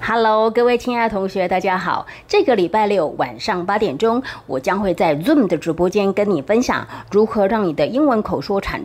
Hello，各位亲爱的同学，大家好。这个礼拜六晚上八点钟，我将会在 Zoom 的直播间跟你分享如何让你的英文口说产出